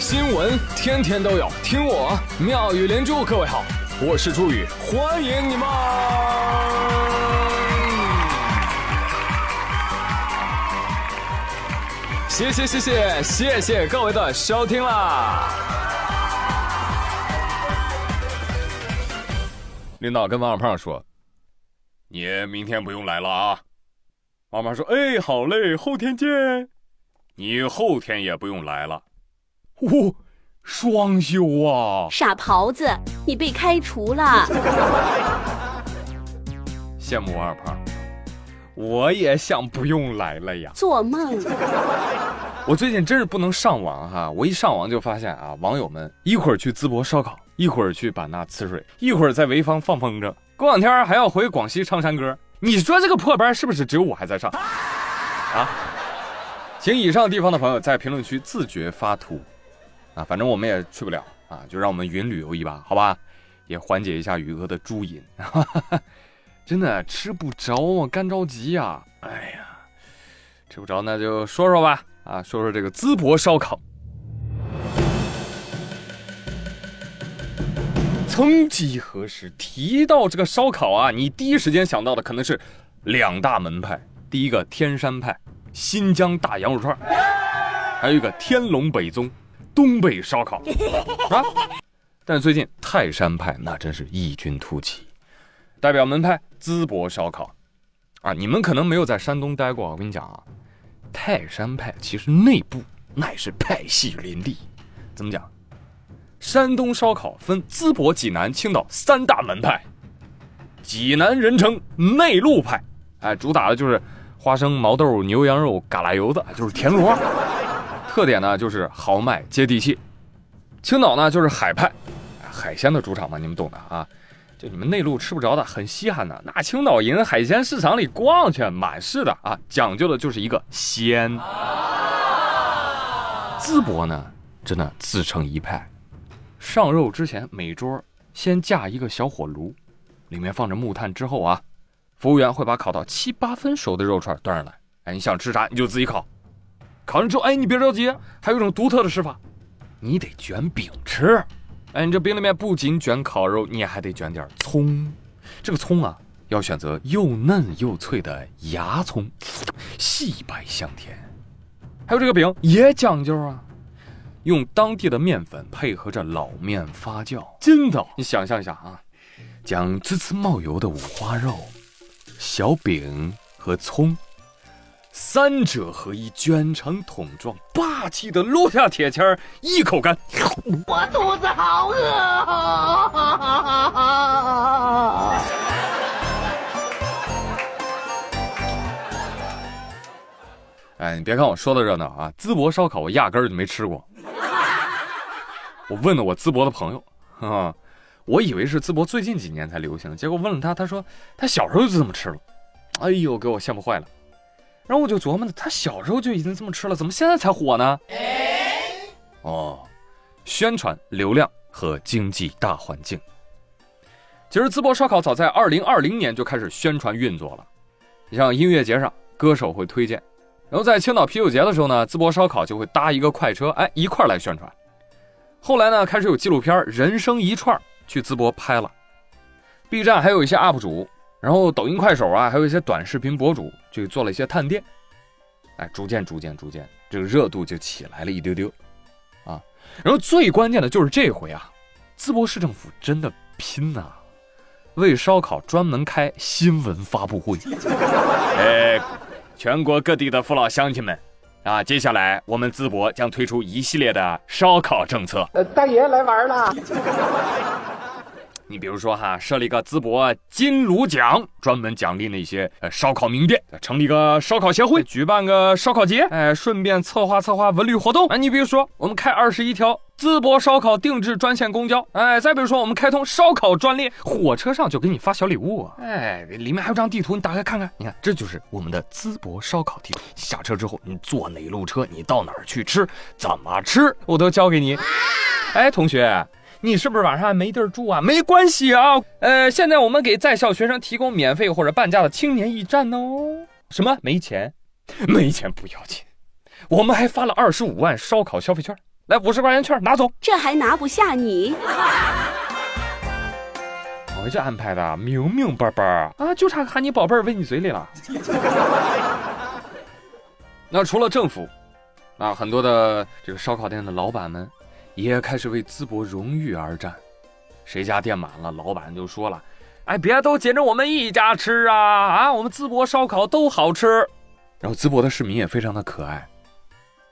新闻天天都有，听我妙语连珠。各位好，我是朱宇，欢迎你们！谢谢谢谢谢谢各位的收听啦！领导跟王小胖说：“你明天不用来了啊。”王小胖说：“哎，好嘞，后天见。”你后天也不用来了。哦，双休啊！傻狍子，你被开除了。羡慕我二胖，我也想不用来了呀。做梦！我最近真是不能上网哈，我一上网就发现啊，网友们一会儿去淄博烧烤，一会儿去版纳吃水，一会儿在潍坊放风筝，过两天还要回广西唱山歌。你说这个破班是不是只有我还在上？啊？请以上地方的朋友在评论区自觉发图，啊，反正我们也去不了啊，就让我们云旅游一把，好吧？也缓解一下宇哥的猪瘾，真的吃不着啊，干着急呀！哎呀，吃不着那就说说吧，啊，说说这个淄博烧烤。曾几何时，提到这个烧烤啊，你第一时间想到的可能是两大门派，第一个天山派。新疆大羊肉串，还有一个天龙北宗，东北烧烤，啊！但是最近泰山派那真是异军突起，代表门派淄博烧烤，啊！你们可能没有在山东待过，我跟你讲啊，泰山派其实内部那也是派系林立。怎么讲？山东烧烤分淄博、济南、青岛三大门派，济南人称内陆派，哎，主打的就是。花生、毛豆、牛羊肉、嘎啦油子，就是田螺。特点呢就是豪迈接地气。青岛呢就是海派，海鲜的主场嘛，你们懂的啊。就你们内陆吃不着的，很稀罕的，那青岛人海鲜市场里逛去，满是的啊。讲究的就是一个鲜。淄博呢，真的自成一派。上肉之前，每桌先架一个小火炉，里面放着木炭，之后啊。服务员会把烤到七八分熟的肉串端上来，哎，你想吃啥你就自己烤。烤完之后，哎，你别着急，还有一种独特的吃法，你得卷饼吃。哎，你这饼里面不仅卷烤肉，你还得卷点葱。这个葱啊，要选择又嫩又脆的芽葱，细白香甜。还有这个饼也讲究啊，用当地的面粉配合着老面发酵。真的，你想象一下啊，将滋滋冒油的五花肉。小饼和葱，三者合一卷成筒状，霸气的落下铁签儿，一口干。我肚子好饿。哎，你别看我说的热闹啊，淄博烧烤我压根儿就没吃过。我问了我淄博的朋友，啊。我以为是淄博最近几年才流行，结果问了他，他说他小时候就这么吃了。哎呦，给我羡慕坏了。然后我就琢磨呢，他小时候就已经这么吃了，怎么现在才火呢？哦，宣传、流量和经济大环境。其实淄博烧烤早在二零二零年就开始宣传运作了。你像音乐节上，歌手会推荐；然后在青岛啤酒节的时候呢，淄博烧烤就会搭一个快车，哎，一块来宣传。后来呢，开始有纪录片《人生一串》。去淄博拍了，B 站还有一些 UP 主，然后抖音、快手啊，还有一些短视频博主就做了一些探店，哎，逐渐、逐渐、逐渐，这个热度就起来了一丢丢，啊，然后最关键的就是这回啊，淄博市政府真的拼呐，为烧烤专门开新闻发布会，哎，全国各地的父老乡亲们。啊，接下来我们淄博将推出一系列的烧烤政策。呃，大爷来玩了。你比如说哈，设立一个淄博金炉奖，专门奖励那些呃烧烤名店；成立个烧烤协会，举办个烧烤节，哎，顺便策划策划文旅活动。哎，你比如说，我们开二十一条淄博烧烤定制专线公交，哎，再比如说，我们开通烧烤专列，火车上就给你发小礼物，哎，里面还有张地图，你打开看看，你看，这就是我们的淄博烧烤地图。下车之后，你坐哪路车，你到哪儿去吃，怎么吃，我都教给你。哎，同学。你是不是晚上还没地儿住啊？没关系啊，呃，现在我们给在校学生提供免费或者半价的青年驿站哦。什么？没钱？没钱不要紧，我们还发了二十五万烧烤消费券。来五十块钱券拿走。这还拿不下你？我这安排的明明白白啊，就差喊你宝贝儿喂你嘴里了。那除了政府，啊，很多的这个烧烤店的老板们也开始为淄博荣誉而战。谁家店满了，老板就说了：“哎，别都紧着我们一家吃啊啊，我们淄博烧烤都好吃。”然后淄博的市民也非常的可爱，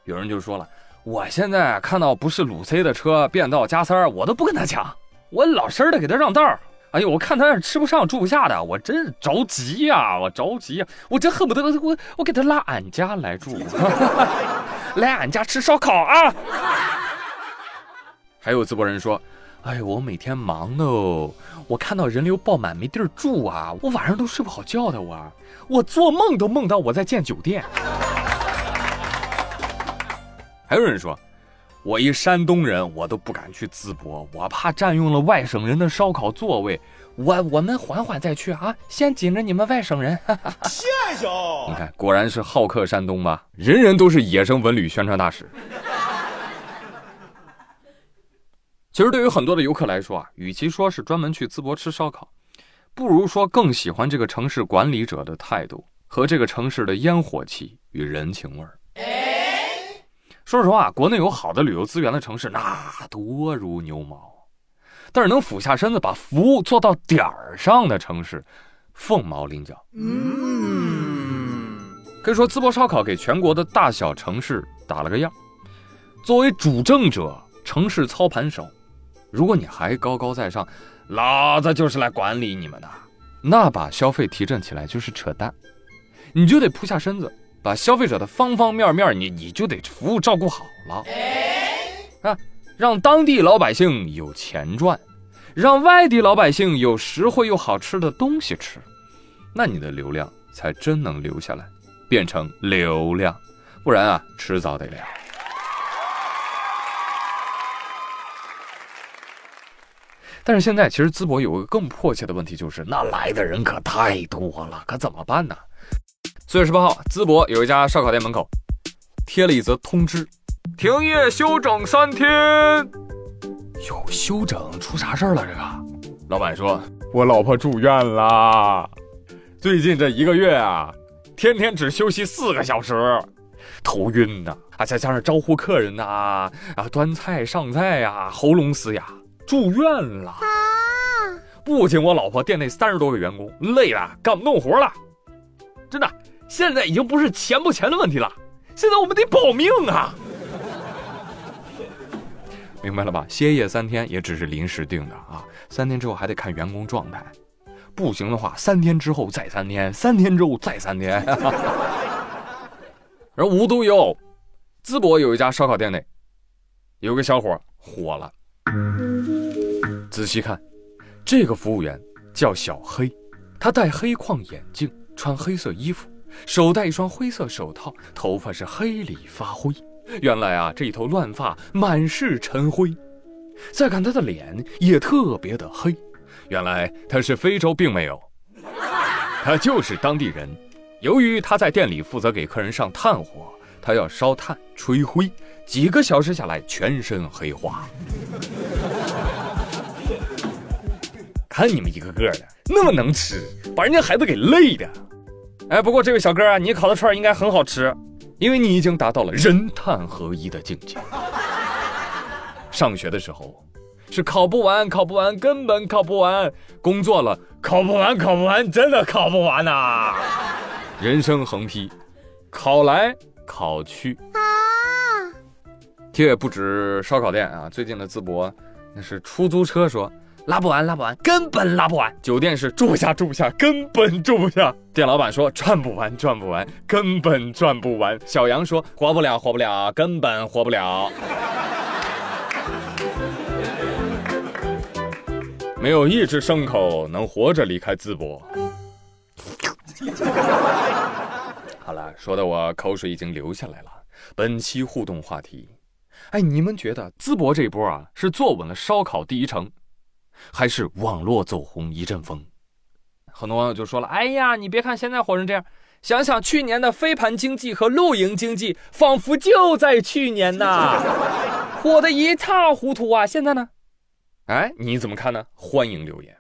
有人就说了：“我现在看到不是鲁 C 的车变道加塞儿，我都不跟他抢，我老实的给他让道。”哎呦，我看他是吃不上住不下的，我真着急呀，我着急呀，我真恨不得我我给他拉俺家来住，来俺家吃烧烤啊！还有淄博人说，哎呦，我每天忙的，我看到人流爆满没地儿住啊，我晚上都睡不好觉的，我我做梦都梦到我在建酒店。还有人说。我一山东人，我都不敢去淄博，我怕占用了外省人的烧烤座位。我我们缓缓再去啊，先紧着你们外省人。谢谢。你看，果然是好客山东吧？人人都是野生文旅宣传大使。其实，对于很多的游客来说啊，与其说是专门去淄博吃烧烤，不如说更喜欢这个城市管理者的态度和这个城市的烟火气与人情味儿。说实话，国内有好的旅游资源的城市那多如牛毛，但是能俯下身子把服务做到点儿上的城市，凤毛麟角。嗯，可以说淄博烧烤给全国的大小城市打了个样。作为主政者、城市操盘手，如果你还高高在上，老子就是来管理你们的，那把消费提振起来就是扯淡，你就得扑下身子。把消费者的方方面面，你你就得服务照顾好了啊，让当地老百姓有钱赚，让外地老百姓有实惠又好吃的东西吃，那你的流量才真能留下来，变成流量，不然啊，迟早得凉。但是现在其实淄博有一个更迫切的问题，就是那来的人可太多了，可怎么办呢？四月十八号，淄博有一家烧烤店门口贴了一则通知：停业休整三天。哟，休整出啥事儿了？这个老板说：“我老婆住院了，最近这一个月啊，天天只休息四个小时，头晕呐，啊，再加上招呼客人呐，啊，端菜上菜呀，喉咙嘶哑，住院了。不仅我老婆店内三十多个员工累了，干不动活了，真的。”现在已经不是钱不钱的问题了，现在我们得保命啊！明白了吧？歇业三天也只是临时定的啊，三天之后还得看员工状态，不行的话，三天之后再三天，三天之后再三天。而无独有，淄博有一家烧烤店内，有个小伙火了。仔细看，这个服务员叫小黑，他戴黑框眼镜，穿黑色衣服。手戴一双灰色手套，头发是黑里发灰。原来啊，这一头乱发满是尘灰。再看他的脸，也特别的黑。原来他是非洲病没有，他就是当地人。由于他在店里负责给客人上炭火，他要烧炭吹灰，几个小时下来全身黑化。看你们一个个的那么能吃，把人家孩子给累的。哎，不过这位小哥啊，你烤的串应该很好吃，因为你已经达到了人碳合一的境界。上学的时候是考不完，考不完，根本考不完；工作了，考不完，考不完，真的考不完呐。人生横批：考来考去。啊！这也不止烧烤店啊，最近的淄博，那是出租车说。拉不完，拉不完，根本拉不完。酒店是住不下，住不下，根本住不下。店老板说赚不完，赚不完，根本赚不完。小杨说活不了，活不了，根本活不了。没有一只牲口能活着离开淄博。好了，说的我口水已经流下来了。本期互动话题，哎，你们觉得淄博这波啊，是坐稳了烧烤第一城？还是网络走红一阵风，很多网友就说了：“哎呀，你别看现在火成这样，想想去年的飞盘经济和露营经济，仿佛就在去年呐。”火得一塌糊涂啊！现在呢？哎，你怎么看呢？欢迎留言。